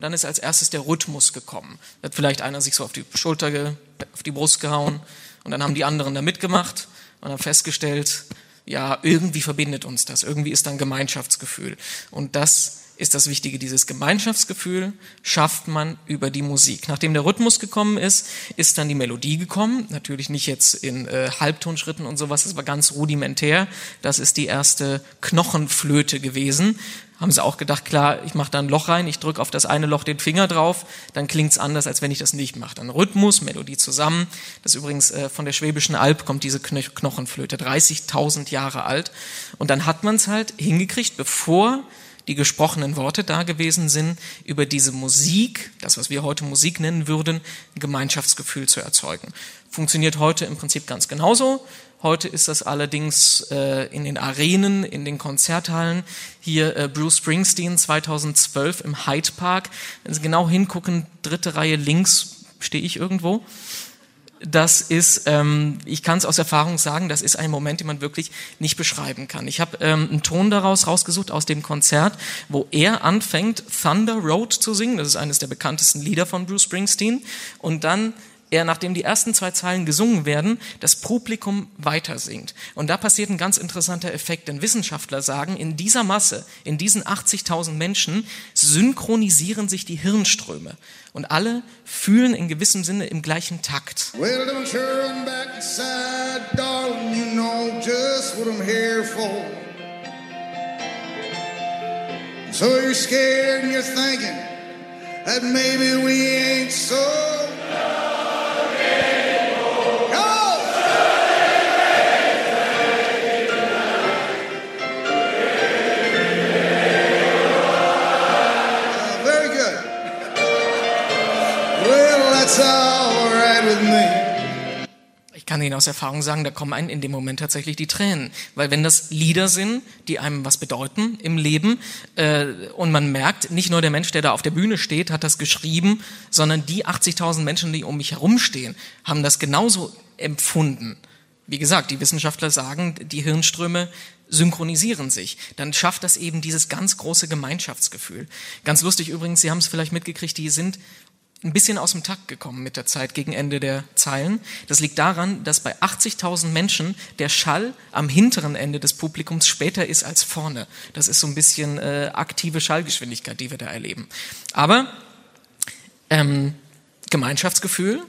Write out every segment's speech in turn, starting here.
Dann ist als erstes der Rhythmus gekommen. Da hat vielleicht einer sich so auf die Schulter, auf die Brust gehauen und dann haben die anderen da mitgemacht und haben festgestellt, ja, irgendwie verbindet uns das, irgendwie ist dann Gemeinschaftsgefühl. Und das ist das Wichtige, dieses Gemeinschaftsgefühl schafft man über die Musik. Nachdem der Rhythmus gekommen ist, ist dann die Melodie gekommen. Natürlich nicht jetzt in äh, Halbtonschritten und sowas, das war ganz rudimentär. Das ist die erste Knochenflöte gewesen. Haben sie auch gedacht, klar, ich mache da ein Loch rein, ich drücke auf das eine Loch den Finger drauf, dann klingt's anders, als wenn ich das nicht mache. Dann Rhythmus, Melodie zusammen. Das übrigens äh, von der Schwäbischen Alb kommt diese Knochenflöte, 30.000 Jahre alt. Und dann hat man es halt hingekriegt, bevor die gesprochenen Worte da gewesen sind, über diese Musik, das was wir heute Musik nennen würden, ein Gemeinschaftsgefühl zu erzeugen. Funktioniert heute im Prinzip ganz genauso. Heute ist das allerdings äh, in den Arenen, in den Konzerthallen. Hier äh, Bruce Springsteen 2012 im Hyde Park. Wenn Sie genau hingucken, dritte Reihe links stehe ich irgendwo das ist, ähm, ich kann es aus Erfahrung sagen, das ist ein Moment, den man wirklich nicht beschreiben kann. Ich habe ähm, einen Ton daraus rausgesucht aus dem Konzert, wo er anfängt, Thunder Road zu singen. Das ist eines der bekanntesten Lieder von Bruce Springsteen. Und dann er, nachdem die ersten zwei Zeilen gesungen werden, das Publikum weiter singt. Und da passiert ein ganz interessanter Effekt, denn Wissenschaftler sagen, in dieser Masse, in diesen 80.000 Menschen, synchronisieren sich die Hirnströme. Und alle fühlen in gewissem Sinne im gleichen Takt. Well, don't turn back inside, darling, you know just what I'm here for. So you're scared and you're thinking that maybe we ain't so Ich kann Ihnen aus Erfahrung sagen, da kommen einem in dem Moment tatsächlich die Tränen. Weil wenn das Lieder sind, die einem was bedeuten im Leben, äh, und man merkt, nicht nur der Mensch, der da auf der Bühne steht, hat das geschrieben, sondern die 80.000 Menschen, die um mich herumstehen, haben das genauso empfunden. Wie gesagt, die Wissenschaftler sagen, die Hirnströme synchronisieren sich, dann schafft das eben dieses ganz große Gemeinschaftsgefühl. Ganz lustig übrigens, Sie haben es vielleicht mitgekriegt, die sind ein bisschen aus dem Takt gekommen mit der Zeit gegen Ende der Zeilen. Das liegt daran, dass bei 80.000 Menschen der Schall am hinteren Ende des Publikums später ist als vorne. Das ist so ein bisschen äh, aktive Schallgeschwindigkeit, die wir da erleben. Aber ähm, Gemeinschaftsgefühl,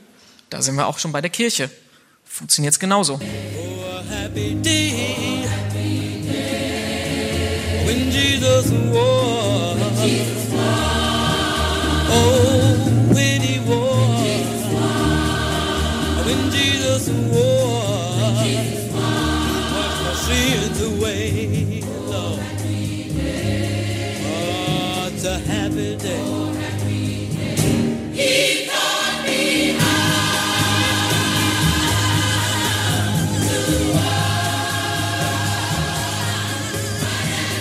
da sind wir auch schon bei der Kirche. Funktioniert es genauso. Oh, happy day, happy day, when Jesus was. Oh,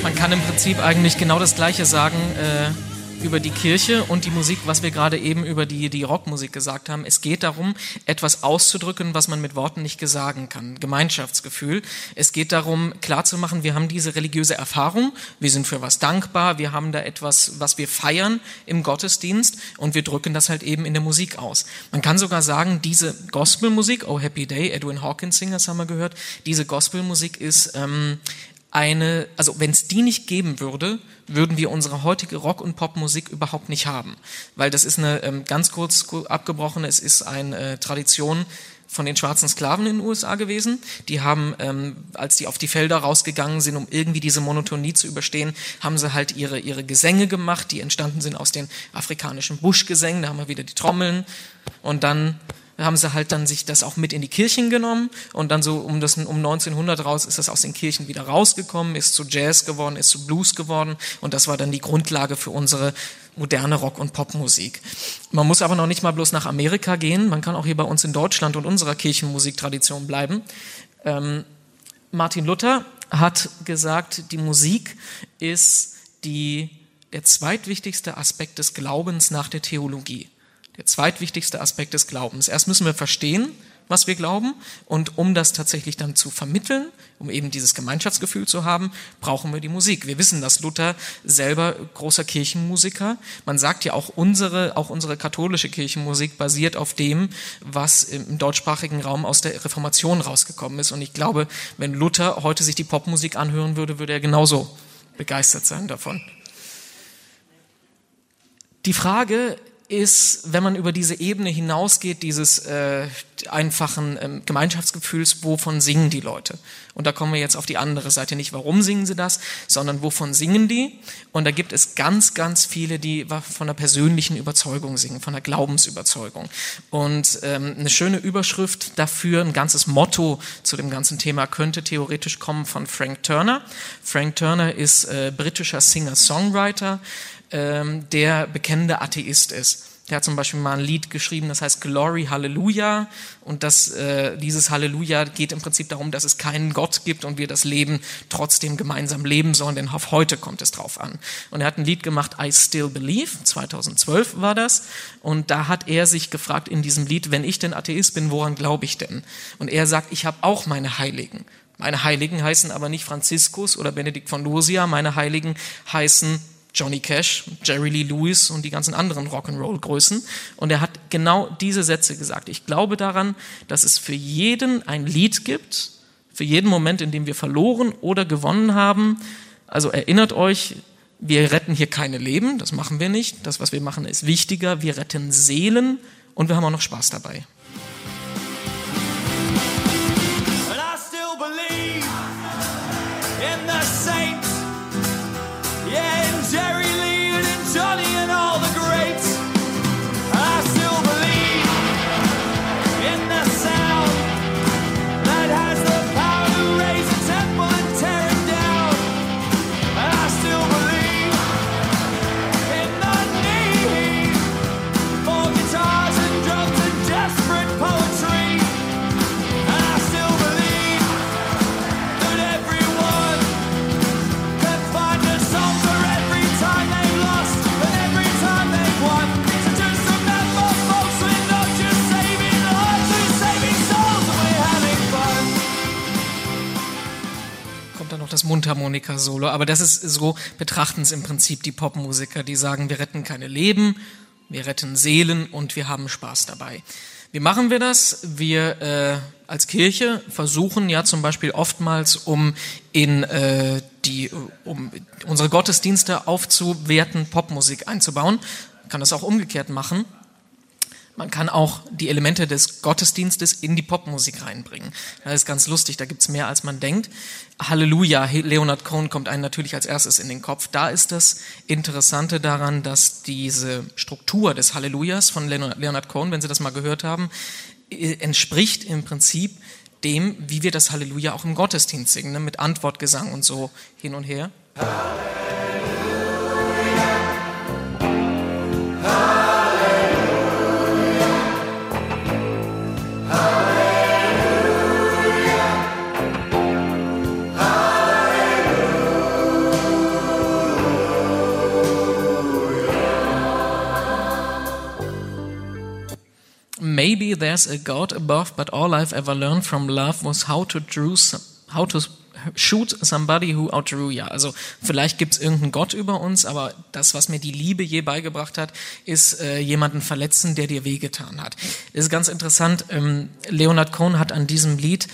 Man kann im Prinzip eigentlich genau das Gleiche sagen. Äh, über die Kirche und die Musik, was wir gerade eben über die, die Rockmusik gesagt haben. Es geht darum, etwas auszudrücken, was man mit Worten nicht sagen kann. Gemeinschaftsgefühl. Es geht darum, klarzumachen, wir haben diese religiöse Erfahrung, wir sind für was dankbar, wir haben da etwas, was wir feiern im Gottesdienst und wir drücken das halt eben in der Musik aus. Man kann sogar sagen, diese Gospelmusik, Oh Happy Day, Edwin Hawkins Singers haben wir gehört, diese Gospelmusik ist ähm, eine, also wenn es die nicht geben würde, würden wir unsere heutige Rock- und Popmusik überhaupt nicht haben. Weil das ist eine, ähm, ganz kurz abgebrochen, es ist eine äh, Tradition von den schwarzen Sklaven in den USA gewesen. Die haben, ähm, als die auf die Felder rausgegangen sind, um irgendwie diese Monotonie zu überstehen, haben sie halt ihre, ihre Gesänge gemacht, die entstanden sind aus den afrikanischen Buschgesängen. Da haben wir wieder die Trommeln. Und dann haben sie halt dann sich das auch mit in die Kirchen genommen und dann so um das um 1900 raus ist das aus den Kirchen wieder rausgekommen, ist zu Jazz geworden, ist zu Blues geworden und das war dann die Grundlage für unsere moderne Rock- und Popmusik. Man muss aber noch nicht mal bloß nach Amerika gehen, man kann auch hier bei uns in Deutschland und unserer Kirchenmusiktradition bleiben. Ähm, Martin Luther hat gesagt, die Musik ist die, der zweitwichtigste Aspekt des Glaubens nach der Theologie der zweitwichtigste Aspekt des Glaubens. Erst müssen wir verstehen, was wir glauben. Und um das tatsächlich dann zu vermitteln, um eben dieses Gemeinschaftsgefühl zu haben, brauchen wir die Musik. Wir wissen, dass Luther selber großer Kirchenmusiker. Man sagt ja auch unsere, auch unsere katholische Kirchenmusik basiert auf dem, was im deutschsprachigen Raum aus der Reformation rausgekommen ist. Und ich glaube, wenn Luther heute sich die Popmusik anhören würde, würde er genauso begeistert sein davon. Die Frage ist, wenn man über diese Ebene hinausgeht, dieses äh, einfachen ähm, Gemeinschaftsgefühls, wovon singen die Leute? Und da kommen wir jetzt auf die andere Seite. Nicht, warum singen sie das, sondern wovon singen die? Und da gibt es ganz, ganz viele, die von der persönlichen Überzeugung singen, von der Glaubensüberzeugung. Und ähm, eine schöne Überschrift dafür, ein ganzes Motto zu dem ganzen Thema könnte theoretisch kommen von Frank Turner. Frank Turner ist äh, britischer Singer-Songwriter ähm, der bekennende Atheist ist. Der hat zum Beispiel mal ein Lied geschrieben, das heißt Glory Hallelujah. Und das, äh, dieses Halleluja geht im Prinzip darum, dass es keinen Gott gibt und wir das Leben trotzdem gemeinsam leben sollen, denn auf heute kommt es drauf an. Und er hat ein Lied gemacht, I Still Believe, 2012 war das. Und da hat er sich gefragt in diesem Lied, wenn ich denn Atheist bin, woran glaube ich denn? Und er sagt, ich habe auch meine Heiligen. Meine Heiligen heißen aber nicht Franziskus oder Benedikt von Lusia, meine Heiligen heißen Johnny Cash, Jerry Lee Lewis und die ganzen anderen Rock'n'Roll-Größen. Und er hat genau diese Sätze gesagt. Ich glaube daran, dass es für jeden ein Lied gibt, für jeden Moment, in dem wir verloren oder gewonnen haben. Also erinnert euch, wir retten hier keine Leben, das machen wir nicht. Das, was wir machen, ist wichtiger. Wir retten Seelen und wir haben auch noch Spaß dabei. Mundharmonika-Solo, aber das ist so, betrachten es im Prinzip die Popmusiker, die sagen, wir retten keine Leben, wir retten Seelen und wir haben Spaß dabei. Wie machen wir das? Wir äh, als Kirche versuchen ja zum Beispiel oftmals, um in äh, die, um unsere Gottesdienste aufzuwerten, Popmusik einzubauen. Man kann das auch umgekehrt machen. Man kann auch die Elemente des Gottesdienstes in die Popmusik reinbringen. Das ist ganz lustig, da gibt's mehr als man denkt. Halleluja, Leonard Cohen kommt einem natürlich als erstes in den Kopf. Da ist das Interessante daran, dass diese Struktur des Hallelujas von Leonard Cohen, wenn Sie das mal gehört haben, äh, entspricht im Prinzip dem, wie wir das Halleluja auch im Gottesdienst singen, ne? mit Antwortgesang und so hin und her. Halleluja. There's a God above, but all I've ever learned from love was how to drew some, how to shoot somebody who outdrew ya. Also vielleicht gibt's irgendeinen Gott über uns, aber das, was mir die Liebe je beigebracht hat, ist äh, jemanden verletzen, der dir wehgetan hat. Das ist ganz interessant. Ähm, Leonard Cohen hat an diesem Lied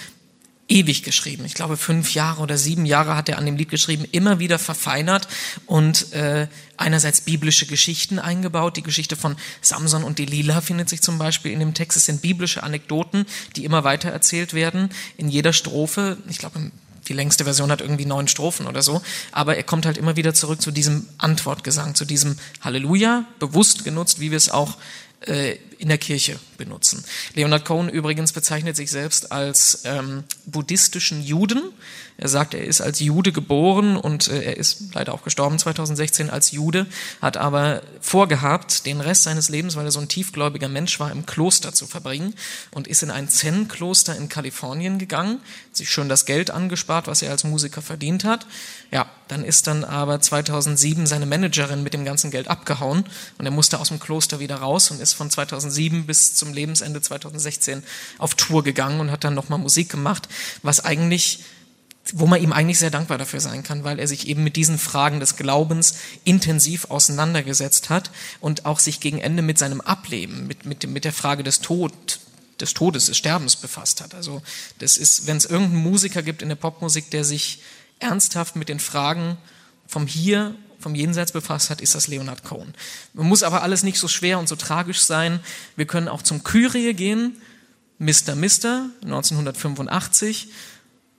ewig geschrieben. Ich glaube, fünf Jahre oder sieben Jahre hat er an dem Lied geschrieben, immer wieder verfeinert und äh, einerseits biblische Geschichten eingebaut. Die Geschichte von Samson und Delilah findet sich zum Beispiel in dem Text. Es sind biblische Anekdoten, die immer weiter erzählt werden. In jeder Strophe, ich glaube, die längste Version hat irgendwie neun Strophen oder so, aber er kommt halt immer wieder zurück zu diesem Antwortgesang, zu diesem Halleluja, bewusst genutzt, wie wir es auch äh, in der Kirche benutzen. Leonard Cohen übrigens bezeichnet sich selbst als ähm, buddhistischen Juden. Er sagt, er ist als Jude geboren und äh, er ist leider auch gestorben 2016 als Jude, hat aber vorgehabt, den Rest seines Lebens, weil er so ein tiefgläubiger Mensch war, im Kloster zu verbringen und ist in ein Zen-Kloster in Kalifornien gegangen, sich schön das Geld angespart, was er als Musiker verdient hat. Ja, dann ist dann aber 2007 seine Managerin mit dem ganzen Geld abgehauen und er musste aus dem Kloster wieder raus und ist von 2007 bis zum Lebensende 2016 auf Tour gegangen und hat dann nochmal Musik gemacht, was eigentlich wo man ihm eigentlich sehr dankbar dafür sein kann, weil er sich eben mit diesen Fragen des Glaubens intensiv auseinandergesetzt hat und auch sich gegen Ende mit seinem Ableben, mit, mit, mit der Frage des Tod, des Todes, des Sterbens befasst hat. Also das ist, wenn es irgendeinen Musiker gibt in der Popmusik, der sich ernsthaft mit den Fragen vom Hier, vom Jenseits befasst hat, ist das Leonard Cohen. Man muss aber alles nicht so schwer und so tragisch sein. Wir können auch zum Kyrie gehen, Mr. Mister, 1985.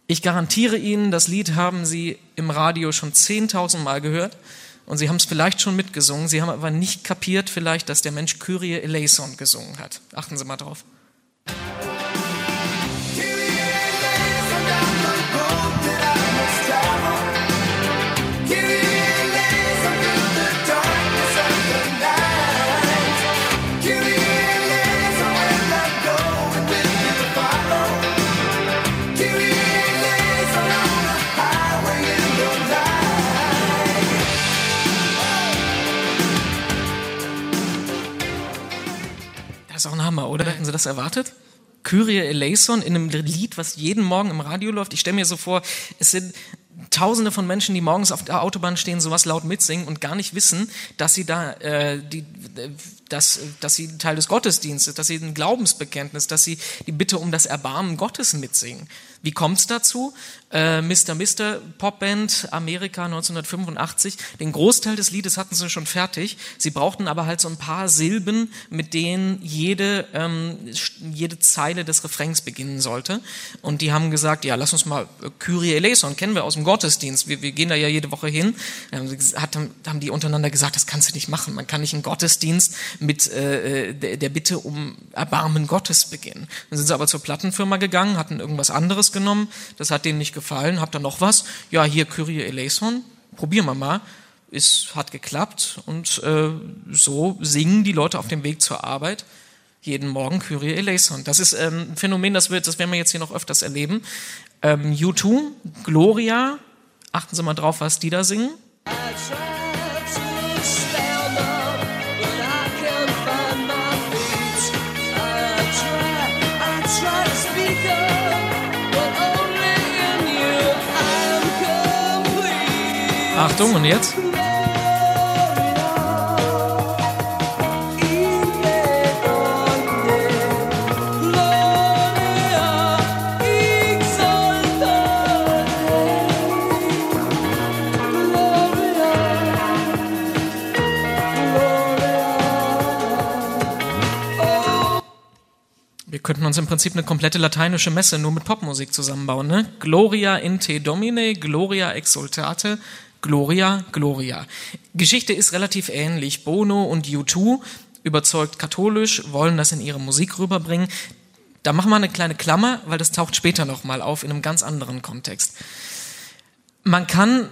Ich garantiere Ihnen, das Lied haben Sie im Radio schon 10.000 Mal gehört und Sie haben es vielleicht schon mitgesungen. Sie haben aber nicht kapiert vielleicht, dass der Mensch Kyrie eleison gesungen hat. Achten Sie mal drauf. Ist auch ein Hammer, oder? Hätten Sie das erwartet? Kyrie eleison in einem Lied, was jeden Morgen im Radio läuft. Ich stelle mir so vor, es sind Tausende von Menschen, die morgens auf der Autobahn stehen, sowas laut mitsingen und gar nicht wissen, dass sie da, äh, die, äh, dass, dass sie Teil des Gottesdienstes, dass sie ein Glaubensbekenntnis, dass sie die Bitte um das Erbarmen Gottes mitsingen. Wie kommt es dazu? Äh, Mr. Mr. Popband Amerika 1985. Den Großteil des Liedes hatten sie schon fertig. Sie brauchten aber halt so ein paar Silben, mit denen jede, ähm, jede Zeile des Refrains beginnen sollte. Und die haben gesagt, ja, lass uns mal Kyrie eleison, kennen wir aus dem Gottesdienst. Wir, wir gehen da ja jede Woche hin. Ähm, hat, haben die untereinander gesagt, das kannst du nicht machen. Man kann nicht einen Gottesdienst mit äh, der, der Bitte um Erbarmen Gottes beginnen. Dann sind sie aber zur Plattenfirma gegangen, hatten irgendwas anderes genommen, das hat denen nicht gefallen, habt ihr noch was? Ja, hier Kyrie eleison, probieren wir mal. Es hat geklappt und äh, so singen die Leute auf dem Weg zur Arbeit jeden Morgen Kyrie eleison. Das ist ähm, ein Phänomen, das, wird, das werden wir jetzt hier noch öfters erleben. Ähm, U2, Gloria, achten Sie mal drauf, was die da singen. Achtung, und jetzt? Könnten uns im Prinzip eine komplette lateinische Messe nur mit Popmusik zusammenbauen. Ne? Gloria in te domine, Gloria exultate, Gloria, Gloria. Geschichte ist relativ ähnlich. Bono und U2, überzeugt katholisch, wollen das in ihre Musik rüberbringen. Da machen wir eine kleine Klammer, weil das taucht später nochmal auf in einem ganz anderen Kontext. Man kann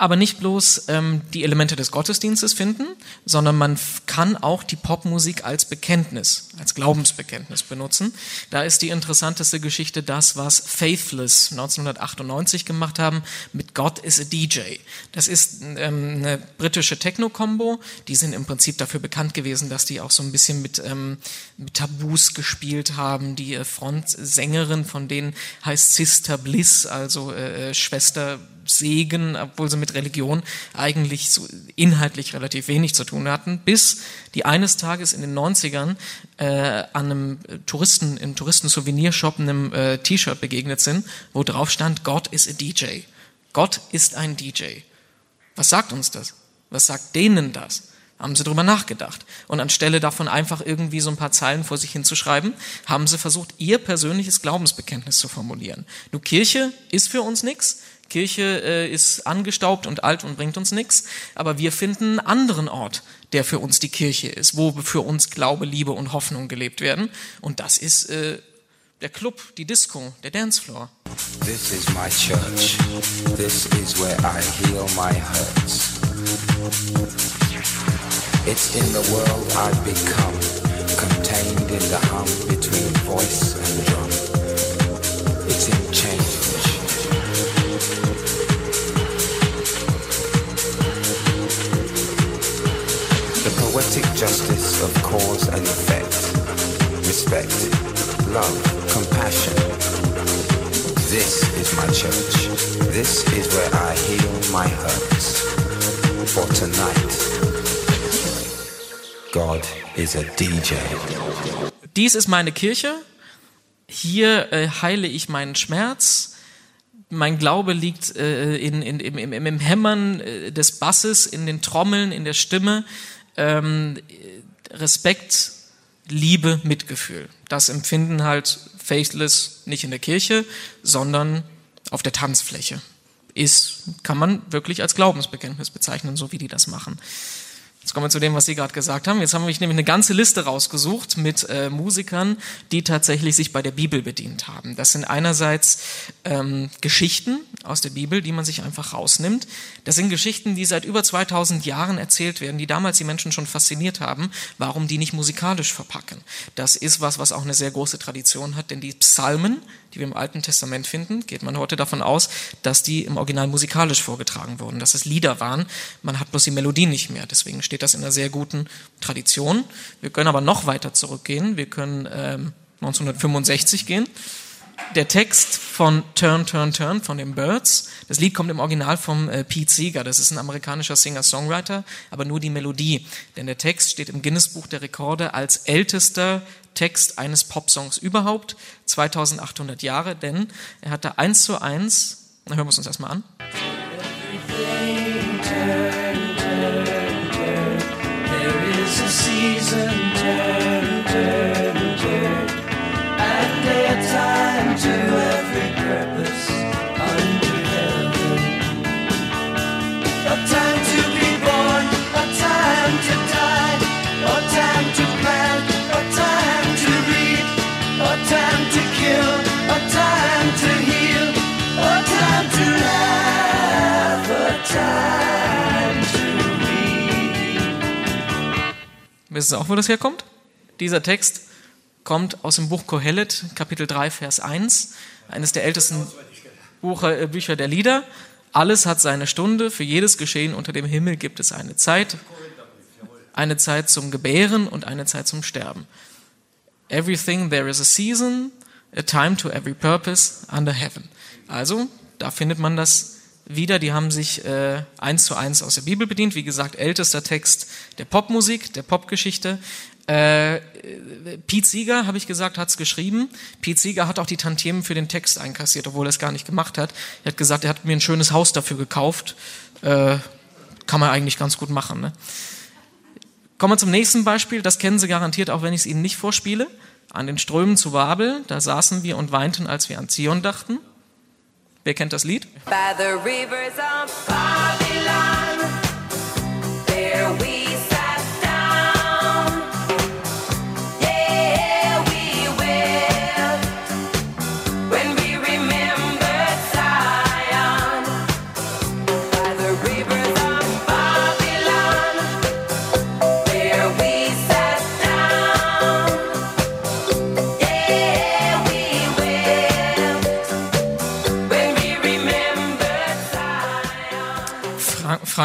aber nicht bloß ähm, die Elemente des Gottesdienstes finden, sondern man kann auch die Popmusik als Bekenntnis, als Glaubensbekenntnis benutzen. Da ist die interessanteste Geschichte das, was Faithless 1998 gemacht haben mit God is a DJ. Das ist ähm, eine britische Techno-Kombo. Die sind im Prinzip dafür bekannt gewesen, dass die auch so ein bisschen mit, ähm, mit Tabus gespielt haben. Die äh, Frontsängerin von denen heißt Sister Bliss, also äh, äh Schwester Segen, obwohl sie mit Religion eigentlich so inhaltlich relativ wenig zu tun hatten, bis die eines Tages in den 90ern äh, an einem Touristen, im Touristen-Souvenirshop einem äh, T-Shirt begegnet sind, wo drauf stand, God is a DJ. Gott ist ein DJ. Was sagt uns das? Was sagt denen das? Haben sie drüber nachgedacht. Und anstelle davon einfach irgendwie so ein paar Zeilen vor sich hinzuschreiben, haben sie versucht, ihr persönliches Glaubensbekenntnis zu formulieren. Du, Kirche ist für uns nichts. Kirche äh, ist angestaubt und alt und bringt uns nichts, aber wir finden einen anderen Ort, der für uns die Kirche ist, wo für uns Glaube, Liebe und Hoffnung gelebt werden. Und das ist äh, der Club, die Disco, der Dancefloor. This is my church. This is where I heal my hurts. It's in the world I've become, contained in the hum between voice and drum. It's in poetic justice of cause and effect respect, love, compassion. This is my church. This is where I heal my hurts. For tonight, God is a DJ. Dies ist meine Kirche. Hier äh, heile ich meinen Schmerz. Mein Glaube liegt äh, in, in, im, im, Hämmern äh, des Basses, in den Trommeln, in der Stimme. Ähm, Respekt, Liebe, Mitgefühl. Das empfinden halt Faithless nicht in der Kirche, sondern auf der Tanzfläche. Ist, kann man wirklich als Glaubensbekenntnis bezeichnen, so wie die das machen. Jetzt kommen wir zu dem, was Sie gerade gesagt haben. Jetzt haben wir nämlich eine ganze Liste rausgesucht mit äh, Musikern, die tatsächlich sich bei der Bibel bedient haben. Das sind einerseits ähm, Geschichten aus der Bibel, die man sich einfach rausnimmt. Das sind Geschichten, die seit über 2000 Jahren erzählt werden, die damals die Menschen schon fasziniert haben. Warum die nicht musikalisch verpacken? Das ist was, was auch eine sehr große Tradition hat, denn die Psalmen, die wir im Alten Testament finden, geht man heute davon aus, dass die im Original musikalisch vorgetragen wurden, dass es Lieder waren. Man hat bloß die Melodie nicht mehr. Deswegen steht das in einer sehr guten Tradition. Wir können aber noch weiter zurückgehen. Wir können ähm, 1965 gehen. Der Text von Turn, Turn, Turn von den Birds. Das Lied kommt im Original vom äh, Pete Seeger. Das ist ein amerikanischer Singer-Songwriter, aber nur die Melodie. Denn der Text steht im Guinness-Buch der Rekorde als ältester Text eines Popsongs überhaupt. 2800 Jahre, denn er hatte eins zu eins. Hören wir es uns erstmal an. Turn, turn, turn. Wisst ihr auch, wo das herkommt? Dieser Text kommt aus dem Buch Kohelet, Kapitel 3, Vers 1, eines der ältesten äh, Bücher der Lieder. Alles hat seine Stunde, für jedes Geschehen unter dem Himmel gibt es eine Zeit, eine Zeit zum Gebären und eine Zeit zum Sterben. Everything there is a season, a time to every purpose under heaven. Also, da findet man das wieder. Die haben sich äh, eins zu eins aus der Bibel bedient. Wie gesagt, ältester Text der Popmusik, der Popgeschichte. Äh, Pete Seeger, habe ich gesagt, hat's geschrieben. Pete Seeger hat auch die Tantiemen für den Text einkassiert, obwohl er es gar nicht gemacht hat. Er hat gesagt, er hat mir ein schönes Haus dafür gekauft. Äh, kann man eigentlich ganz gut machen. Ne? Kommen wir zum nächsten Beispiel. Das kennen Sie garantiert, auch wenn ich es Ihnen nicht vorspiele. An den Strömen zu Babel, da saßen wir und weinten, als wir an Zion dachten. Wer kennt das Lied? By the rivers of Babylon,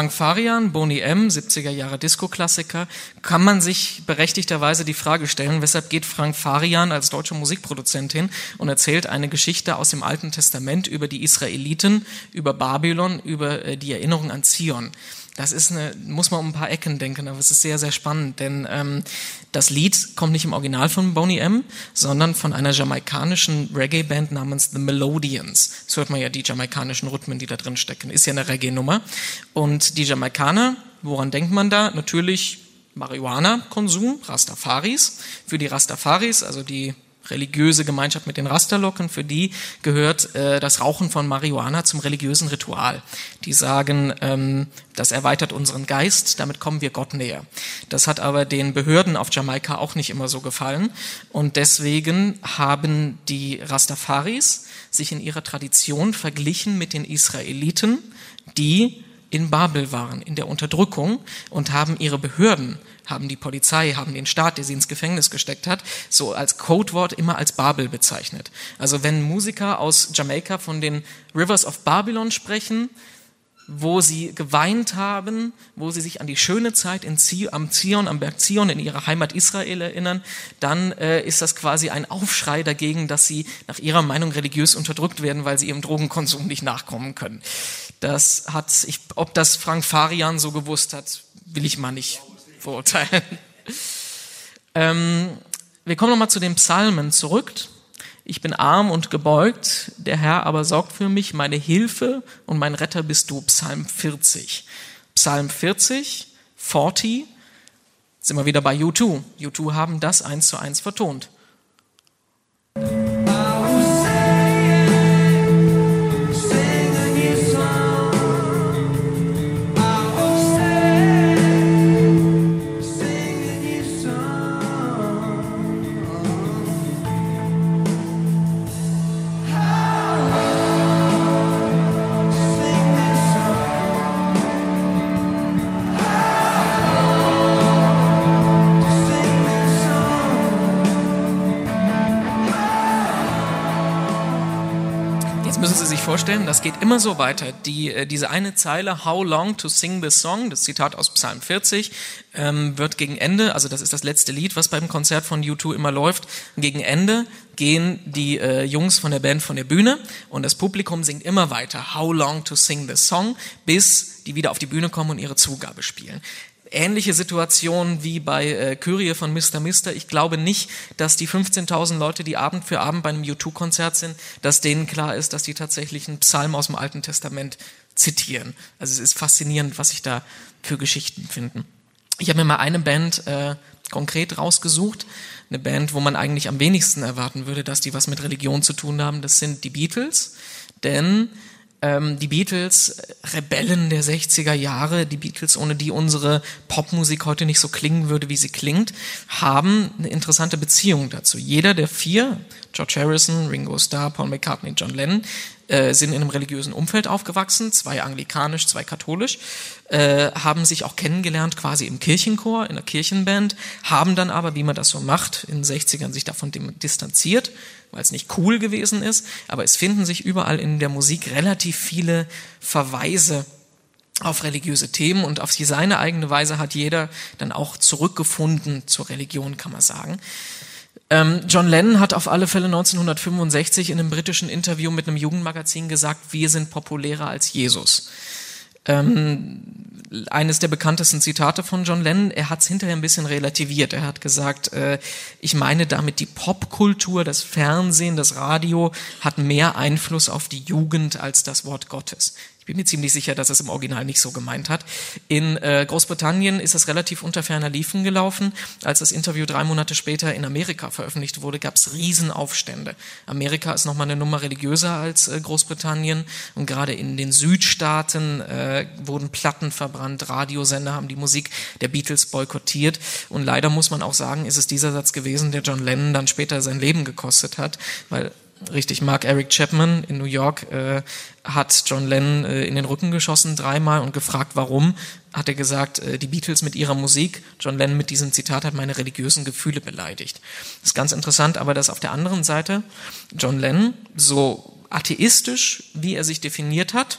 Frank, Farian, Boni M., 70er Jahre Disco-Klassiker, kann man sich berechtigterweise die Frage stellen, weshalb geht Frank Farian als deutsche Musikproduzent hin und erzählt eine Geschichte aus dem Alten Testament über die Israeliten, über Babylon, über äh, die Erinnerung an Zion. Das ist eine, muss man um ein paar Ecken denken, aber es ist sehr, sehr spannend, denn ähm, das Lied kommt nicht im Original von Boney M., sondern von einer jamaikanischen Reggae-Band namens The Melodians. Das hört man ja, die jamaikanischen Rhythmen, die da drin stecken. Ist ja eine Reggae-Nummer. Und die Jamaikaner, woran denkt man da? Natürlich Marihuana-Konsum, Rastafaris. Für die Rastafaris, also die religiöse Gemeinschaft mit den Rasterlocken, für die gehört äh, das Rauchen von Marihuana zum religiösen Ritual. Die sagen, ähm, das erweitert unseren Geist, damit kommen wir Gott näher. Das hat aber den Behörden auf Jamaika auch nicht immer so gefallen und deswegen haben die Rastafaris sich in ihrer Tradition verglichen mit den Israeliten, die in Babel waren, in der Unterdrückung und haben ihre Behörden, haben die Polizei, haben den Staat, der sie ins Gefängnis gesteckt hat, so als Codewort immer als Babel bezeichnet. Also wenn Musiker aus Jamaika von den Rivers of Babylon sprechen, wo sie geweint haben, wo sie sich an die schöne Zeit in Zion, am Zion, am Berg Zion in ihrer Heimat Israel erinnern, dann äh, ist das quasi ein Aufschrei dagegen, dass sie nach ihrer Meinung religiös unterdrückt werden, weil sie ihrem Drogenkonsum nicht nachkommen können. Das hat, ich, ob das Frank Farian so gewusst hat, will ich mal nicht verurteilen. Ähm, wir kommen nochmal zu den Psalmen zurück. Ich bin arm und gebeugt, der Herr aber sorgt für mich, meine Hilfe und mein Retter bist du. Psalm 40. Psalm 40, 40, sind wir wieder bei U2. U2 haben das eins zu eins vertont. Vorstellen, das geht immer so weiter. Die, äh, diese eine Zeile, How long to sing this song, das Zitat aus Psalm 40, ähm, wird gegen Ende, also das ist das letzte Lied, was beim Konzert von U2 immer läuft, gegen Ende gehen die äh, Jungs von der Band von der Bühne und das Publikum singt immer weiter, How long to sing this song, bis die wieder auf die Bühne kommen und ihre Zugabe spielen ähnliche Situation wie bei äh, Kyrie von Mr. Mister. Ich glaube nicht, dass die 15.000 Leute, die Abend für Abend bei einem U2-Konzert sind, dass denen klar ist, dass die tatsächlich einen Psalm aus dem Alten Testament zitieren. Also es ist faszinierend, was sich da für Geschichten finden. Ich habe mir mal eine Band äh, konkret rausgesucht, eine Band, wo man eigentlich am wenigsten erwarten würde, dass die was mit Religion zu tun haben. Das sind die Beatles, denn ähm, die Beatles, Rebellen der 60er Jahre, die Beatles, ohne die unsere Popmusik heute nicht so klingen würde, wie sie klingt, haben eine interessante Beziehung dazu. Jeder der vier, George Harrison, Ringo Starr, Paul McCartney, John Lennon, äh, sind in einem religiösen Umfeld aufgewachsen, zwei anglikanisch, zwei katholisch, äh, haben sich auch kennengelernt quasi im Kirchenchor, in der Kirchenband, haben dann aber, wie man das so macht, in den 60ern sich davon distanziert, weil es nicht cool gewesen ist, aber es finden sich überall in der Musik relativ viele Verweise auf religiöse Themen und auf seine eigene Weise hat jeder dann auch zurückgefunden zur Religion, kann man sagen. Ähm, John Lennon hat auf alle Fälle 1965 in einem britischen Interview mit einem Jugendmagazin gesagt, wir sind populärer als Jesus. Ähm, eines der bekanntesten Zitate von John Lennon, er hat es hinterher ein bisschen relativiert. Er hat gesagt, äh, ich meine damit die Popkultur, das Fernsehen, das Radio hat mehr Einfluss auf die Jugend als das Wort Gottes. Ich bin mir ziemlich sicher, dass es im Original nicht so gemeint hat. In äh, Großbritannien ist es relativ unter ferner Liefen gelaufen. Als das Interview drei Monate später in Amerika veröffentlicht wurde, gab es Riesenaufstände. Amerika ist nochmal eine Nummer religiöser als äh, Großbritannien und gerade in den Südstaaten äh, wurden Platten verbrannt, Radiosender haben die Musik der Beatles boykottiert und leider muss man auch sagen, ist es dieser Satz gewesen, der John Lennon dann später sein Leben gekostet hat, weil richtig, Mark Eric Chapman in New York äh, hat John Lennon äh, in den Rücken geschossen dreimal und gefragt, warum, hat er gesagt, äh, die Beatles mit ihrer Musik, John Lennon mit diesem Zitat hat meine religiösen Gefühle beleidigt. Das ist ganz interessant, aber dass auf der anderen Seite John Lennon so atheistisch, wie er sich definiert hat,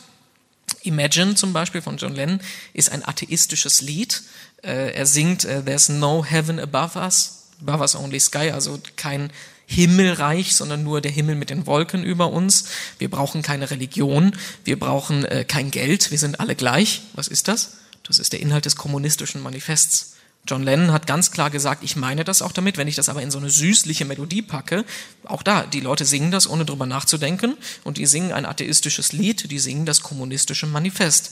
Imagine zum Beispiel von John Lennon ist ein atheistisches Lied. Äh, er singt äh, There's no heaven above us, above us only sky, also kein Himmelreich, sondern nur der Himmel mit den Wolken über uns. Wir brauchen keine Religion, wir brauchen äh, kein Geld, wir sind alle gleich. Was ist das? Das ist der Inhalt des kommunistischen Manifests. John Lennon hat ganz klar gesagt, ich meine das auch damit, wenn ich das aber in so eine süßliche Melodie packe, auch da, die Leute singen das, ohne drüber nachzudenken, und die singen ein atheistisches Lied, die singen das kommunistische Manifest.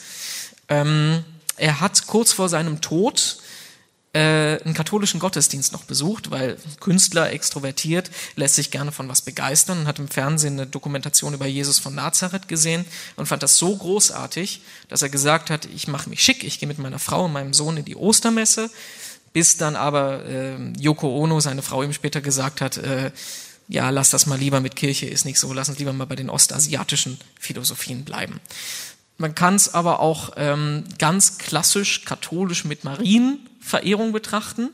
Ähm, er hat kurz vor seinem Tod äh, einen katholischen Gottesdienst noch besucht, weil Künstler extrovertiert lässt sich gerne von was begeistern und hat im Fernsehen eine Dokumentation über Jesus von Nazareth gesehen und fand das so großartig, dass er gesagt hat, ich mache mich schick, ich gehe mit meiner Frau und meinem Sohn in die Ostermesse, bis dann aber äh, Yoko Ono, seine Frau, ihm später gesagt hat, äh, ja, lass das mal lieber mit Kirche, ist nicht so, lass uns lieber mal bei den ostasiatischen Philosophien bleiben. Man kann es aber auch ähm, ganz klassisch katholisch mit Marienverehrung betrachten.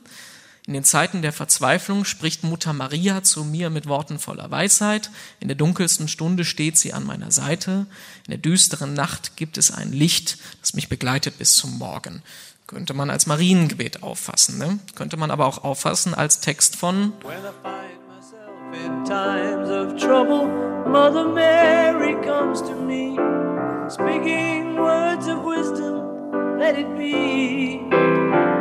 In den Zeiten der Verzweiflung spricht Mutter Maria zu mir mit Worten voller Weisheit. In der dunkelsten Stunde steht sie an meiner Seite. In der düsteren Nacht gibt es ein Licht, das mich begleitet bis zum Morgen. Könnte man als Mariengebet auffassen. Ne? Könnte man aber auch auffassen als Text von speaking words of wisdom, let it be.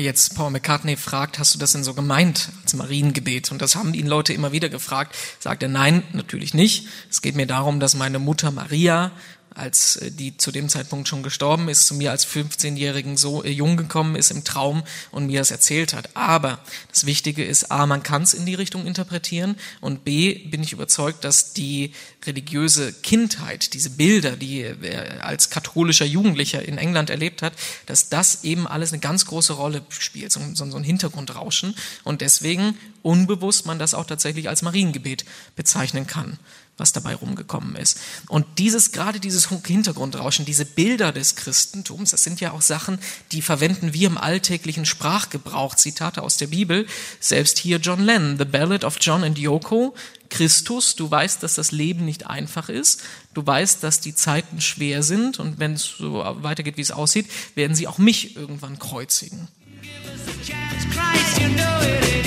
Man jetzt Paul McCartney fragt, hast du das denn so gemeint als Mariengebet? Und das haben ihn Leute immer wieder gefragt. Sagt er, nein, natürlich nicht. Es geht mir darum, dass meine Mutter Maria, als äh, die zu dem Zeitpunkt schon gestorben ist, zu mir als 15-jährigen so äh, jung gekommen ist im Traum und mir das erzählt hat. Aber das Wichtige ist, a, man kann es in die Richtung interpretieren und b, bin ich überzeugt, dass die religiöse Kindheit, diese Bilder, die er als katholischer Jugendlicher in England erlebt hat, dass das eben alles eine ganz große Rolle spielt, so, so, so ein Hintergrundrauschen und deswegen unbewusst man das auch tatsächlich als Mariengebet bezeichnen kann was dabei rumgekommen ist. Und dieses, gerade dieses Hintergrundrauschen, diese Bilder des Christentums, das sind ja auch Sachen, die verwenden wir im alltäglichen Sprachgebrauch. Zitate aus der Bibel, selbst hier John Lennon, The Ballad of John and Yoko, Christus, du weißt, dass das Leben nicht einfach ist, du weißt, dass die Zeiten schwer sind und wenn es so weitergeht, wie es aussieht, werden sie auch mich irgendwann kreuzigen. chance, Christ, you know it ain't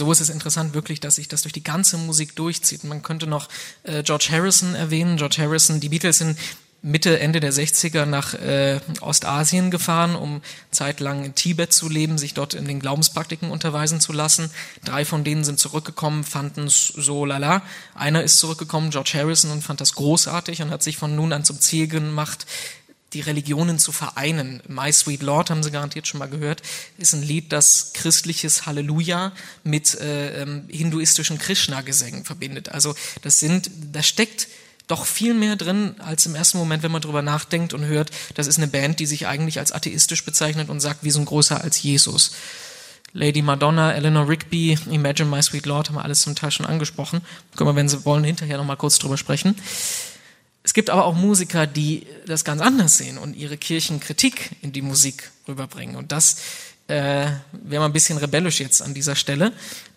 so ist es interessant wirklich, dass sich das durch die ganze Musik durchzieht. Man könnte noch äh, George Harrison erwähnen. George Harrison, die Beatles sind Mitte, Ende der 60er nach äh, Ostasien gefahren, um zeitlang in Tibet zu leben, sich dort in den Glaubenspraktiken unterweisen zu lassen. Drei von denen sind zurückgekommen, fanden es so lala. Einer ist zurückgekommen, George Harrison, und fand das großartig und hat sich von nun an zum Ziel gemacht, die Religionen zu vereinen. My Sweet Lord haben Sie garantiert schon mal gehört, ist ein Lied, das christliches Halleluja mit äh, ähm, hinduistischen Krishna-Gesängen verbindet. Also das sind, da steckt doch viel mehr drin als im ersten Moment, wenn man drüber nachdenkt und hört, das ist eine Band, die sich eigentlich als atheistisch bezeichnet und sagt, wir sind größer als Jesus. Lady Madonna, Eleanor Rigby, Imagine My Sweet Lord haben wir alles zum Teil schon angesprochen. Können wir, wenn Sie wollen, hinterher nochmal kurz drüber sprechen. Es gibt aber auch Musiker, die das ganz anders sehen und ihre Kirchenkritik in die Musik rüberbringen. Und das äh, wäre mal ein bisschen rebellisch jetzt an dieser Stelle.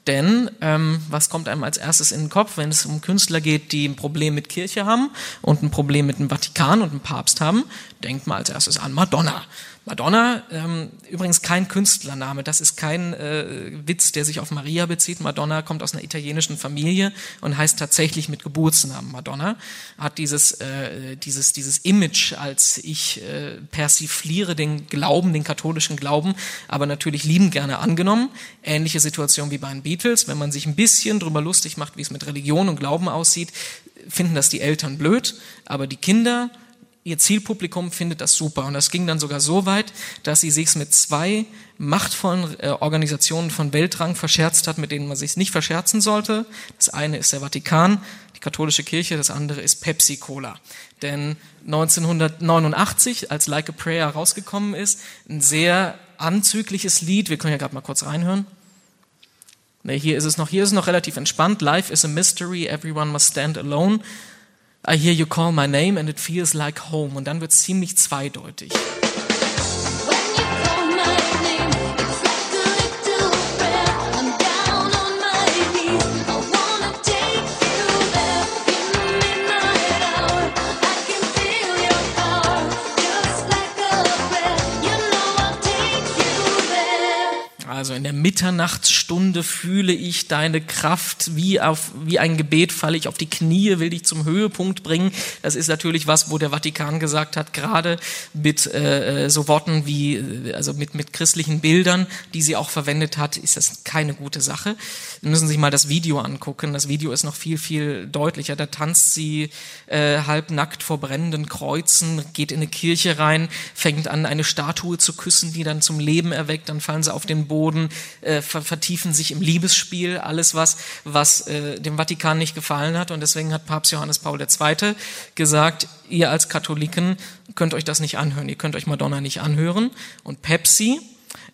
Denn ähm, was kommt einem als erstes in den Kopf, wenn es um Künstler geht, die ein Problem mit Kirche haben und ein Problem mit dem Vatikan und dem Papst haben? Denkt mal als erstes an Madonna. Madonna, ähm, übrigens kein Künstlername, das ist kein äh, Witz, der sich auf Maria bezieht. Madonna kommt aus einer italienischen Familie und heißt tatsächlich mit Geburtsnamen Madonna. Hat dieses, äh, dieses, dieses Image als ich äh, persifliere den Glauben, den katholischen Glauben, aber natürlich liebend gerne angenommen. Ähnliche Situation wie bei den Beatles, wenn man sich ein bisschen drüber lustig macht, wie es mit Religion und Glauben aussieht, finden das die Eltern blöd, aber die Kinder ihr Zielpublikum findet das super. Und das ging dann sogar so weit, dass sie sich mit zwei machtvollen äh, Organisationen von Weltrang verscherzt hat, mit denen man sich nicht verscherzen sollte. Das eine ist der Vatikan, die katholische Kirche, das andere ist Pepsi Cola. Denn 1989, als Like a Prayer rausgekommen ist, ein sehr anzügliches Lied, wir können ja gerade mal kurz reinhören. Nee, hier ist es noch, hier ist es noch relativ entspannt. Life is a mystery, everyone must stand alone. I hear you call my name and it feels like home. Und dann wird es ziemlich zweideutig. Mitternachtsstunde fühle ich deine Kraft, wie, auf, wie ein Gebet falle ich auf die Knie, will dich zum Höhepunkt bringen. Das ist natürlich was, wo der Vatikan gesagt hat, gerade mit äh, so Worten wie, äh, also mit, mit christlichen Bildern, die sie auch verwendet hat, ist das keine gute Sache. Sie müssen sich mal das Video angucken. Das Video ist noch viel, viel deutlicher. Da tanzt sie äh, halbnackt vor brennenden Kreuzen, geht in eine Kirche rein, fängt an, eine Statue zu küssen, die dann zum Leben erweckt, dann fallen sie auf den Boden, äh, ver vertiefen sich im Liebesspiel, alles was, was äh, dem Vatikan nicht gefallen hat. Und deswegen hat Papst Johannes Paul II. gesagt, ihr als Katholiken könnt euch das nicht anhören, ihr könnt euch Madonna nicht anhören. Und Pepsi,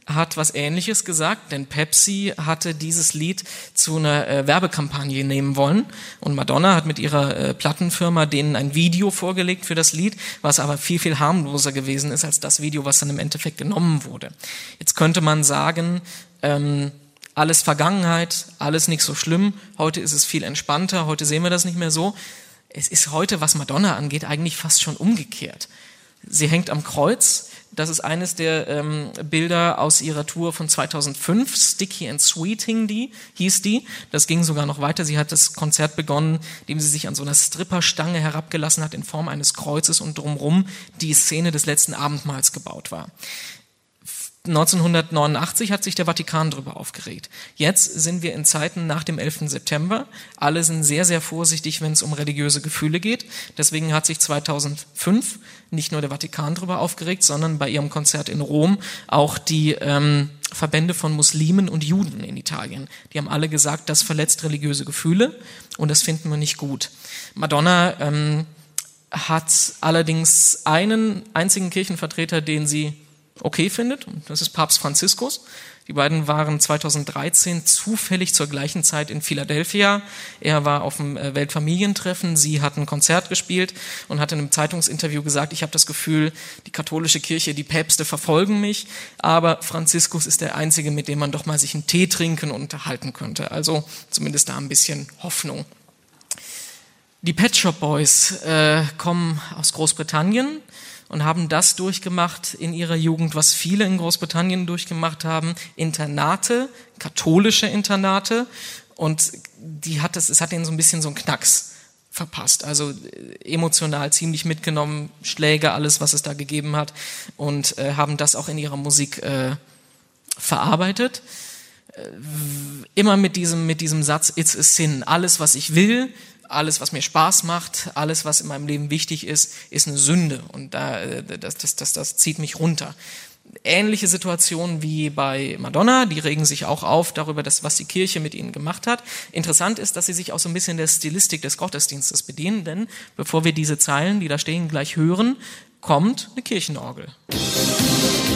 hat was Ähnliches gesagt, denn Pepsi hatte dieses Lied zu einer äh, Werbekampagne nehmen wollen und Madonna hat mit ihrer äh, Plattenfirma denen ein Video vorgelegt für das Lied, was aber viel, viel harmloser gewesen ist als das Video, was dann im Endeffekt genommen wurde. Jetzt könnte man sagen, ähm, alles Vergangenheit, alles nicht so schlimm, heute ist es viel entspannter, heute sehen wir das nicht mehr so. Es ist heute, was Madonna angeht, eigentlich fast schon umgekehrt. Sie hängt am Kreuz, das ist eines der ähm, Bilder aus ihrer Tour von 2005. Sticky and Sweet hing die, hieß die. Das ging sogar noch weiter. Sie hat das Konzert begonnen, indem sie sich an so einer Stripperstange herabgelassen hat in Form eines Kreuzes und drumherum die Szene des letzten Abendmahls gebaut war. 1989 hat sich der Vatikan darüber aufgeregt. Jetzt sind wir in Zeiten nach dem 11. September. Alle sind sehr, sehr vorsichtig, wenn es um religiöse Gefühle geht. Deswegen hat sich 2005 nicht nur der Vatikan darüber aufgeregt, sondern bei ihrem Konzert in Rom auch die ähm, Verbände von Muslimen und Juden in Italien. Die haben alle gesagt, das verletzt religiöse Gefühle und das finden wir nicht gut. Madonna ähm, hat allerdings einen einzigen Kirchenvertreter, den sie okay findet, das ist Papst Franziskus. Die beiden waren 2013 zufällig zur gleichen Zeit in Philadelphia. Er war auf dem äh, Weltfamilientreffen, sie hat ein Konzert gespielt und hat in einem Zeitungsinterview gesagt, ich habe das Gefühl, die katholische Kirche, die Päpste verfolgen mich, aber Franziskus ist der Einzige, mit dem man doch mal sich einen Tee trinken und unterhalten könnte. Also zumindest da ein bisschen Hoffnung. Die Pet Shop Boys äh, kommen aus Großbritannien und haben das durchgemacht in ihrer Jugend, was viele in Großbritannien durchgemacht haben, Internate, katholische Internate und die hat es, es hat ihnen so ein bisschen so einen Knacks verpasst. Also äh, emotional ziemlich mitgenommen, Schläge, alles, was es da gegeben hat und äh, haben das auch in ihrer Musik äh, verarbeitet. Äh, immer mit diesem, mit diesem Satz, it's a sin. Alles, was ich will, alles, was mir Spaß macht, alles, was in meinem Leben wichtig ist, ist eine Sünde. Und da, äh, das, das, das, das zieht mich runter. Ähnliche Situationen wie bei Madonna, die regen sich auch auf darüber, dass, was die Kirche mit ihnen gemacht hat. Interessant ist, dass sie sich auch so ein bisschen der Stilistik des Gottesdienstes bedienen, denn bevor wir diese Zeilen, die da stehen, gleich hören, kommt eine Kirchenorgel. When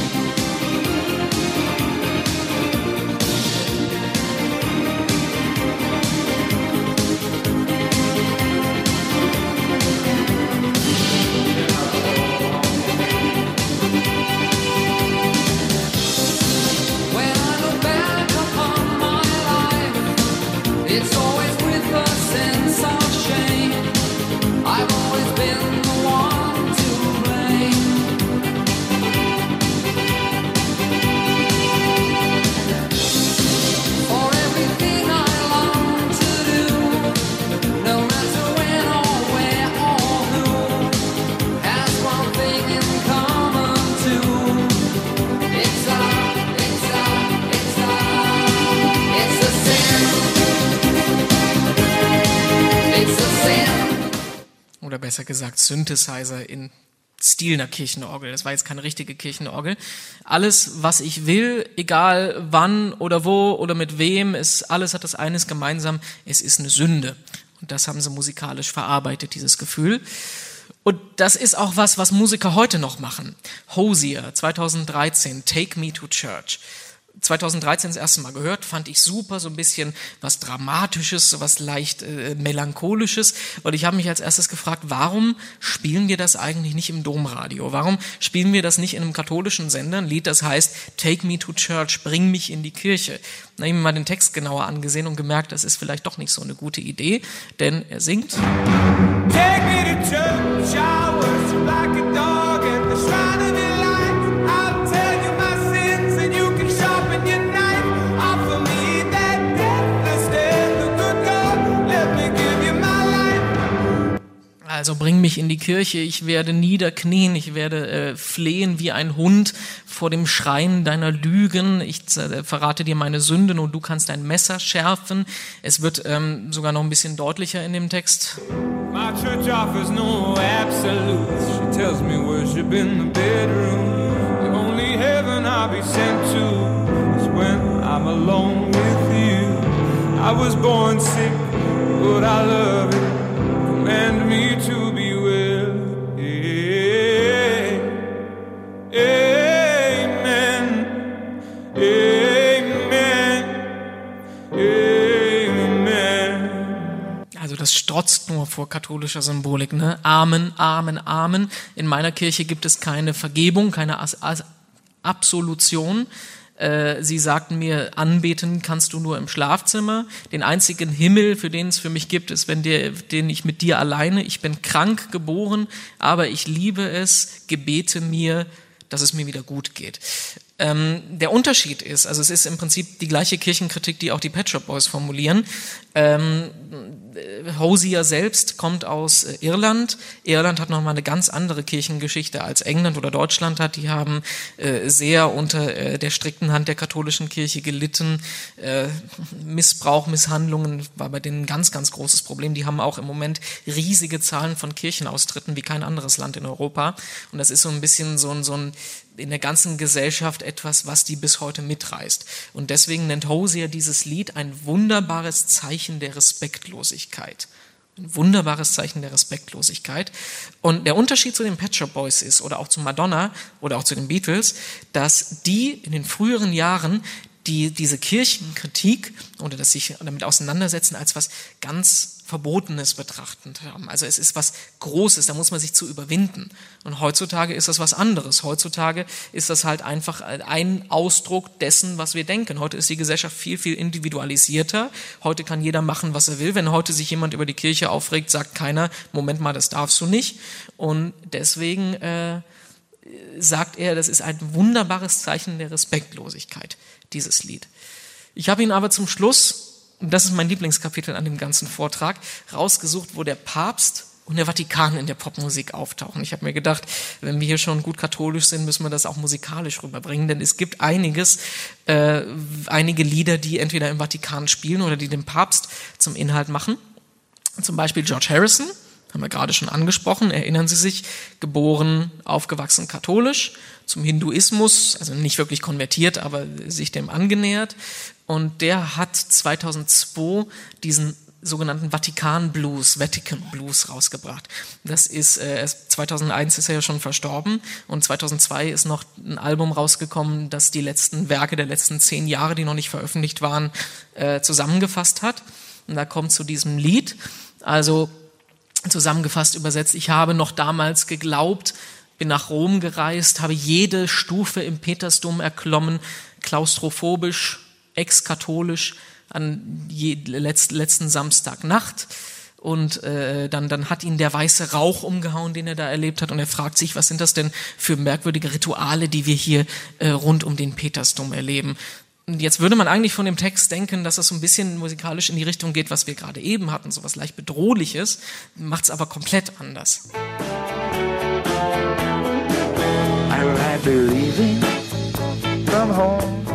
besser gesagt Synthesizer in Stil einer Kirchenorgel. Das war jetzt keine richtige Kirchenorgel. Alles, was ich will, egal wann oder wo oder mit wem, ist, alles hat das eines gemeinsam, es ist eine Sünde. Und das haben sie musikalisch verarbeitet, dieses Gefühl. Und das ist auch was, was Musiker heute noch machen. Hosier, 2013, Take Me to Church. 2013 das erste Mal gehört, fand ich super, so ein bisschen was Dramatisches, was leicht äh, Melancholisches. Und ich habe mich als erstes gefragt, warum spielen wir das eigentlich nicht im Domradio? Warum spielen wir das nicht in einem katholischen Sender? Ein Lied, das heißt Take Me to Church, bring mich in die Kirche. Dann habe ich mir mal den Text genauer angesehen und gemerkt, das ist vielleicht doch nicht so eine gute Idee, denn er singt. Take me to church, I worship like a dog at the Also bring mich in die Kirche, ich werde niederknien, ich werde äh, flehen wie ein Hund vor dem Schreien deiner Lügen, ich äh, verrate dir meine Sünden und du kannst dein Messer schärfen. Es wird ähm, sogar noch ein bisschen deutlicher in dem Text. My church offers no absolutes. She tells me worship in the bedroom. The only heaven I'll be sent to is when I'm alone with you. I was born sick, but I love it. Command me to be well. Amen. Amen. Amen. Also das strotzt nur vor katholischer Symbolik. Ne? Amen, Amen, Amen. In meiner Kirche gibt es keine Vergebung, keine As As Absolution. Äh, Sie sagten mir, anbeten kannst du nur im Schlafzimmer. Den einzigen Himmel, für den es für mich gibt, ist, wenn dir, den ich mit dir alleine. Ich bin krank geboren, aber ich liebe es. Gebete mir, dass es mir wieder gut geht. Ähm, der Unterschied ist, also es ist im Prinzip die gleiche Kirchenkritik, die auch die Pet Shop Boys formulieren. Ähm, Hosier selbst kommt aus äh, Irland. Irland hat nochmal eine ganz andere Kirchengeschichte als England oder Deutschland hat. Die haben äh, sehr unter äh, der strikten Hand der katholischen Kirche gelitten. Missbrauch, Misshandlungen war bei denen ein ganz, ganz großes Problem. Die haben auch im Moment riesige Zahlen von Kirchenaustritten wie kein anderes Land in Europa. Und das ist so ein bisschen so ein, so ein in der ganzen Gesellschaft etwas, was die bis heute mitreißt. Und deswegen nennt Hosier dieses Lied ein wunderbares Zeichen der Respektlosigkeit. Ein wunderbares Zeichen der Respektlosigkeit. Und der Unterschied zu den Pet Shop Boys ist, oder auch zu Madonna, oder auch zu den Beatles, dass die in den früheren Jahren die diese Kirchenkritik oder das sich damit auseinandersetzen als was ganz Verbotenes betrachtend haben. Also es ist was Großes, da muss man sich zu überwinden. Und heutzutage ist das was anderes. Heutzutage ist das halt einfach ein Ausdruck dessen, was wir denken. Heute ist die Gesellschaft viel, viel individualisierter. Heute kann jeder machen, was er will. Wenn heute sich jemand über die Kirche aufregt, sagt keiner, Moment mal, das darfst du nicht. Und deswegen äh, sagt er, das ist ein wunderbares Zeichen der Respektlosigkeit, dieses Lied. Ich habe ihn aber zum Schluss, und das ist mein Lieblingskapitel an dem ganzen Vortrag, rausgesucht, wo der Papst und der Vatikan in der Popmusik auftauchen. Ich habe mir gedacht, wenn wir hier schon gut katholisch sind, müssen wir das auch musikalisch rüberbringen, denn es gibt einiges, äh, einige Lieder, die entweder im Vatikan spielen oder die den Papst zum Inhalt machen. Zum Beispiel George Harrison, haben wir gerade schon angesprochen, erinnern Sie sich, geboren, aufgewachsen katholisch, zum Hinduismus, also nicht wirklich konvertiert, aber sich dem angenähert. Und der hat 2002 diesen sogenannten Vatikan Blues, Vatican Blues rausgebracht. Das ist, äh, 2001 ist er ja schon verstorben und 2002 ist noch ein Album rausgekommen, das die letzten Werke der letzten zehn Jahre, die noch nicht veröffentlicht waren, äh, zusammengefasst hat. Und da kommt zu diesem Lied, also zusammengefasst übersetzt, ich habe noch damals geglaubt, bin nach Rom gereist, habe jede Stufe im Petersdom erklommen, klaustrophobisch, exkatholisch, an je, letzt, letzten Samstagnacht. Und äh, dann, dann hat ihn der weiße Rauch umgehauen, den er da erlebt hat. Und er fragt sich, was sind das denn für merkwürdige Rituale, die wir hier äh, rund um den Petersdom erleben. Und jetzt würde man eigentlich von dem Text denken, dass es so ein bisschen musikalisch in die Richtung geht, was wir gerade eben hatten, so was leicht bedrohliches, macht es aber komplett anders. I ride believing from home.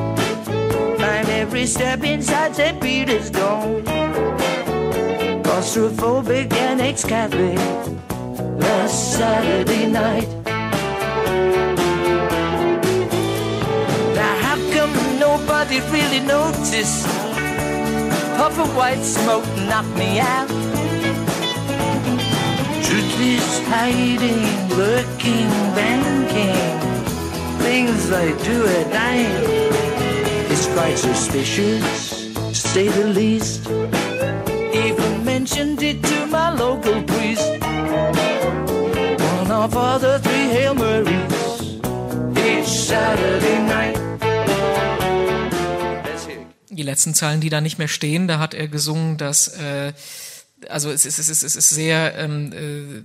Find every step inside St. Peter's Dome. Claustrophobic and ex-Catholic. Last Saturday night. Now how come nobody really noticed? Puff of white smoke knocked me out. Truth is hiding, lurking, banking. Things they do at night. It's quite suspicious, to say the least. Even mentioned it to my local priest. One of the three Hail Marys each Saturday night. Die letzten Zeilen, die da nicht mehr stehen, da hat er gesungen, dass äh, also es ist, es ist, es ist sehr, ähm, äh,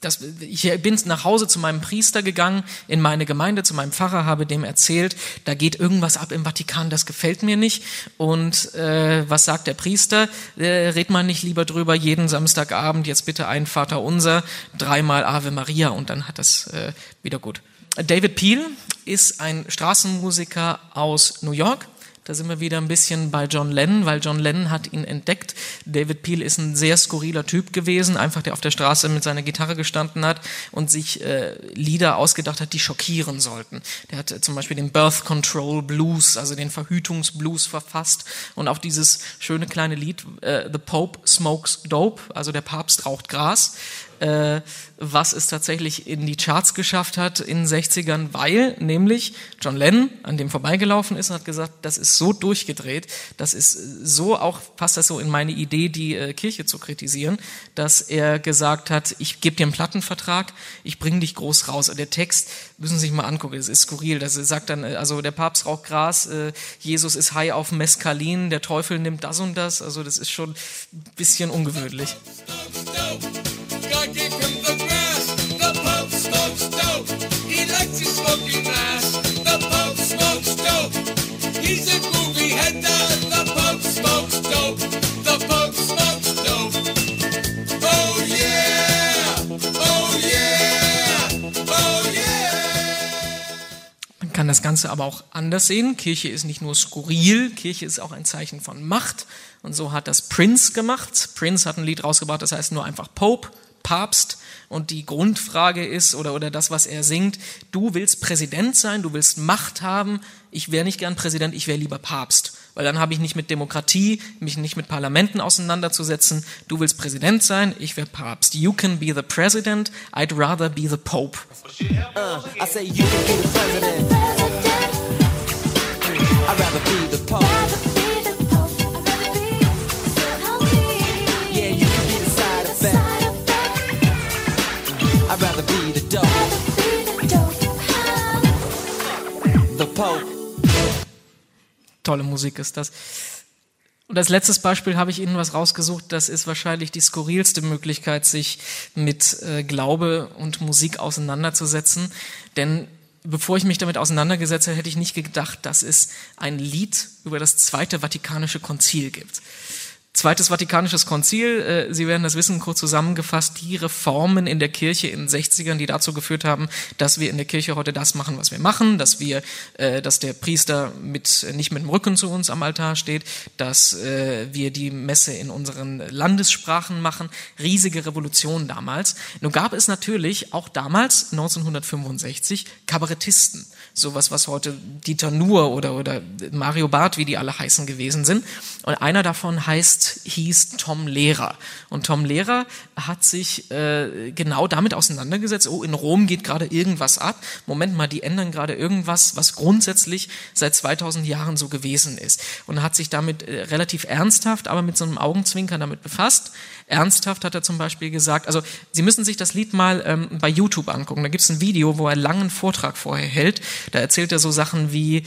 das, ich bin nach Hause zu meinem Priester gegangen, in meine Gemeinde, zu meinem Pfarrer, habe dem erzählt, da geht irgendwas ab im Vatikan, das gefällt mir nicht. Und äh, was sagt der Priester? Äh, red mal nicht lieber drüber, jeden Samstagabend jetzt bitte ein Vater unser, dreimal Ave Maria und dann hat das äh, wieder gut. David Peel ist ein Straßenmusiker aus New York. Da sind wir wieder ein bisschen bei John Lennon, weil John Lennon hat ihn entdeckt. David Peel ist ein sehr skurriler Typ gewesen, einfach der auf der Straße mit seiner Gitarre gestanden hat und sich äh, Lieder ausgedacht hat, die schockieren sollten. Der hat äh, zum Beispiel den Birth Control Blues, also den Verhütungsblues verfasst und auch dieses schöne kleine Lied äh, The Pope Smokes Dope, also der Papst raucht Gras äh, was es tatsächlich in die Charts geschafft hat in den 60ern, weil nämlich John Lennon an dem vorbeigelaufen ist und hat gesagt, das ist so durchgedreht, das ist so auch, passt das so in meine Idee, die äh, Kirche zu kritisieren, dass er gesagt hat, ich gebe dir einen Plattenvertrag, ich bringe dich groß raus. Und der Text, müssen Sie sich mal angucken, es ist skurril, das sagt dann, äh, also der Papst raucht Gras, äh, Jesus ist high auf Mescalin, der Teufel nimmt das und das, also das ist schon ein bisschen ungewöhnlich. Kann das Ganze aber auch anders sehen. Kirche ist nicht nur skurril, Kirche ist auch ein Zeichen von Macht. Und so hat das Prince gemacht. Prince hat ein Lied rausgebracht, das heißt nur einfach Pope, Papst. Und die Grundfrage ist, oder, oder das, was er singt, du willst Präsident sein, du willst Macht haben. Ich wäre nicht gern Präsident, ich wäre lieber Papst. Weil dann habe ich nicht mit Demokratie, mich nicht mit Parlamenten auseinanderzusetzen. Du willst Präsident sein, ich wäre Papst. You can be the president, I'd rather be the Pope. I say you can be the president. I'd rather be the pope. I'd rather be the dope. The pope. Tolle Musik ist das. Und als letztes Beispiel habe ich Ihnen was rausgesucht, das ist wahrscheinlich die skurrilste Möglichkeit, sich mit äh, Glaube und Musik auseinanderzusetzen. Denn bevor ich mich damit auseinandergesetzt hätte, hätte ich nicht gedacht, dass es ein Lied über das Zweite Vatikanische Konzil gibt. Zweites Vatikanisches Konzil, äh, Sie werden das wissen, kurz zusammengefasst, die Reformen in der Kirche in den 60ern, die dazu geführt haben, dass wir in der Kirche heute das machen, was wir machen, dass wir, äh, dass der Priester mit, nicht mit dem Rücken zu uns am Altar steht, dass äh, wir die Messe in unseren Landessprachen machen. Riesige Revolution damals. Nun gab es natürlich auch damals, 1965, Kabarettisten. Sowas, was heute Dieter Nuhr oder, oder Mario Barth, wie die alle heißen, gewesen sind. Und einer davon heißt, hieß Tom Lehrer. Und Tom Lehrer hat sich äh, genau damit auseinandergesetzt, oh, in Rom geht gerade irgendwas ab. Moment mal, die ändern gerade irgendwas, was grundsätzlich seit 2000 Jahren so gewesen ist. Und hat sich damit äh, relativ ernsthaft, aber mit so einem Augenzwinkern damit befasst. Ernsthaft hat er zum Beispiel gesagt, also Sie müssen sich das Lied mal ähm, bei YouTube angucken. Da gibt es ein Video, wo er einen langen Vortrag vorher hält. Da erzählt er so Sachen wie,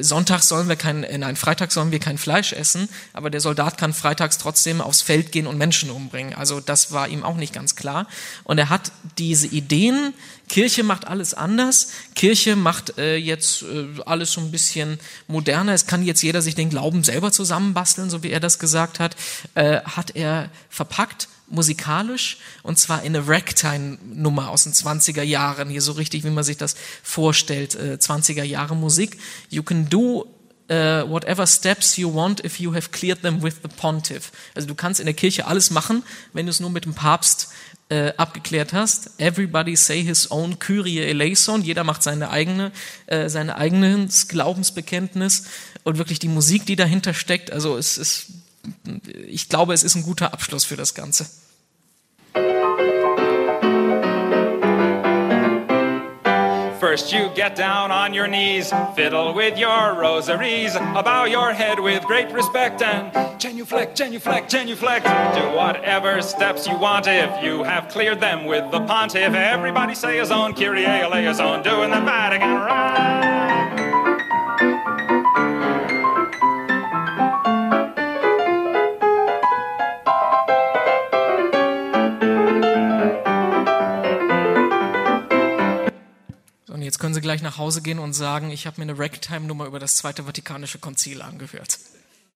Sonntag sollen wir kein, äh, nein, Freitag sollen wir kein Fleisch essen, aber der Soldat kann freitags trotzdem aufs Feld gehen und Menschen umbringen. Also das war ihm auch nicht ganz klar. Und er hat diese Ideen, Kirche macht alles anders, Kirche macht äh, jetzt äh, alles so ein bisschen moderner, es kann jetzt jeder sich den Glauben selber zusammenbasteln, so wie er das gesagt hat, äh, hat er verpackt musikalisch und zwar in eine Ragtime-Nummer aus den 20er Jahren, hier so richtig, wie man sich das vorstellt, äh, 20er Jahre Musik. You can do uh, whatever steps you want if you have cleared them with the pontiff. Also du kannst in der Kirche alles machen, wenn du es nur mit dem Papst äh, abgeklärt hast. Everybody say his own Kyrie eleison. Jeder macht seine eigene, äh, seine eigenes Glaubensbekenntnis und wirklich die Musik, die dahinter steckt. Also es ist, ich glaube, es ist ein guter Abschluss für das Ganze. First, you get down on your knees, fiddle with your rosaries, bow your head with great respect, and genuflect, genuflect, genuflect. Do whatever steps you want if you have cleared them with the pontiff. Everybody say his own Kyrie eleison, doing the Vatican right. Jetzt können Sie gleich nach Hause gehen und sagen, ich habe mir eine Ragtime-Nummer über das Zweite Vatikanische Konzil angehört.